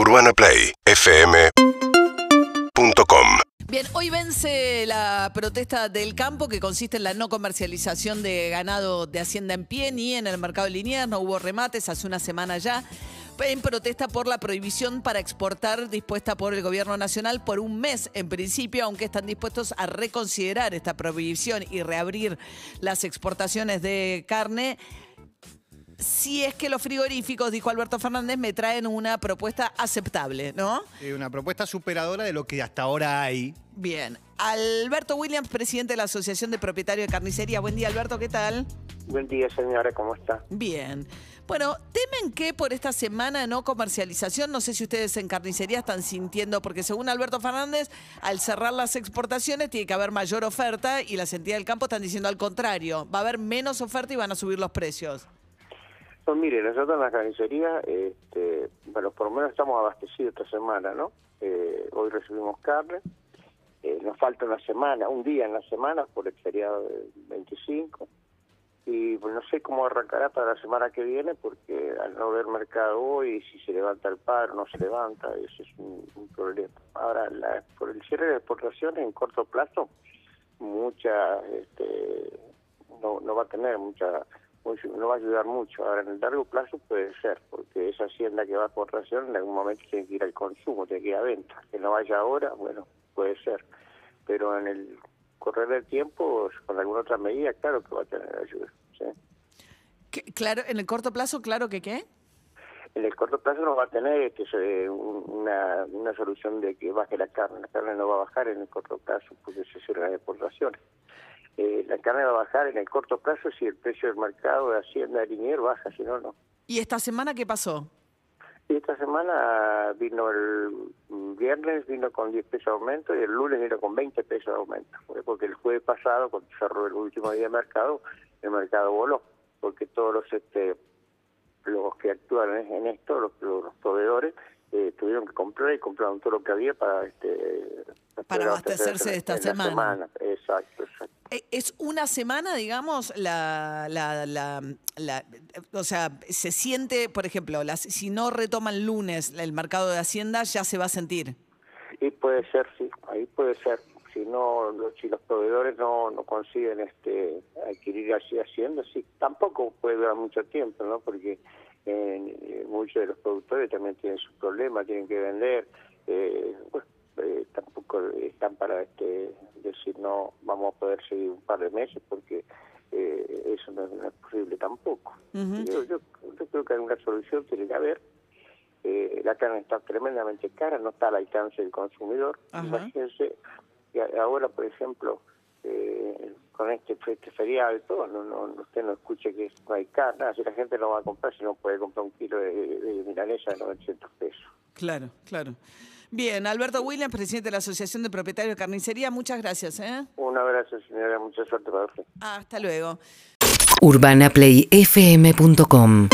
UrbanaPlayFM.com Bien, hoy vence la protesta del campo que consiste en la no comercialización de ganado de hacienda en pie ni en el mercado Liniers. No hubo remates hace una semana ya. En protesta por la prohibición para exportar dispuesta por el gobierno nacional por un mes en principio, aunque están dispuestos a reconsiderar esta prohibición y reabrir las exportaciones de carne si es que los frigoríficos, dijo Alberto Fernández, me traen una propuesta aceptable, ¿no? Eh, una propuesta superadora de lo que hasta ahora hay. Bien. Alberto Williams, presidente de la Asociación de Propietarios de Carnicería. Buen día, Alberto, ¿qué tal? Buen día, señora, ¿cómo está? Bien. Bueno, temen que por esta semana no comercialización, no sé si ustedes en carnicería están sintiendo, porque según Alberto Fernández, al cerrar las exportaciones tiene que haber mayor oferta y las entidades del campo están diciendo al contrario, va a haber menos oferta y van a subir los precios. Pues mire, nosotros en la carnicería, este, bueno, por lo menos estamos abastecidos esta semana, ¿no? Eh, hoy recibimos carne, eh, nos falta una semana, un día en la semana por el feriado del 25, y pues no sé cómo arrancará para la semana que viene, porque al no haber mercado hoy, si se levanta el paro, no se levanta, ese es un, un problema. Ahora, la, por el cierre de exportaciones en corto plazo, mucha, este, no, no va a tener mucha no va a ayudar mucho. Ahora, en el largo plazo puede ser, porque esa hacienda que va por ración en algún momento tiene que ir al consumo, tiene que ir a venta. Que no vaya ahora, bueno, puede ser. Pero en el correr del tiempo, con alguna otra medida, claro que va a tener ayuda. ¿sí? Claro, en el corto plazo, claro que qué? En el corto plazo no va a tener este, una, una solución de que baje la carne. La carne no va a bajar en el corto plazo porque se cierran las exportaciones. Eh, la carne va a bajar en el corto plazo si el precio del mercado de Hacienda de Linier baja, si no, no. ¿Y esta semana qué pasó? esta semana vino el viernes, vino con 10 pesos de aumento y el lunes vino con 20 pesos de aumento. Porque el jueves pasado, cuando cerró el último día de mercado, el mercado voló. Porque todos los este los que actúan en esto, los, los proveedores, eh, tuvieron que comprar y compraron todo lo que había para este para abastecerse de esta semana. Es una semana, digamos, la, la, la, o sea, se siente, por ejemplo, las, si no retoman lunes el mercado de Hacienda, ya se va a sentir. Y puede ser, sí, ahí puede ser. Si no, si los proveedores no, no consiguen este adquirir así Hacienda, sí, tampoco puede durar mucho tiempo, ¿no? Porque eh, muchos de los productores también tienen sus problemas, tienen que vender, eh, eh, tampoco están para este decir no vamos a poder seguir un par de meses porque eh, eso no, es posible tampoco. yo, yo, creo que alguna solución tiene que haber. Eh, la carne está tremendamente cara, no está al alcance del consumidor. Imagínense, ahora, por ejemplo, eh, con este, este feriado y todo, no, no, usted no escuche que no hay carne, si la gente no va a comprar, si no puede comprar un kilo de, de milanesa de 900 pesos. Claro, claro. Bien, Alberto Williams, presidente de la Asociación de Propietarios de Carnicería, muchas gracias. ¿eh? Un abrazo, señora, mucha suerte para usted. Hasta luego. UrbanaPlayFM.com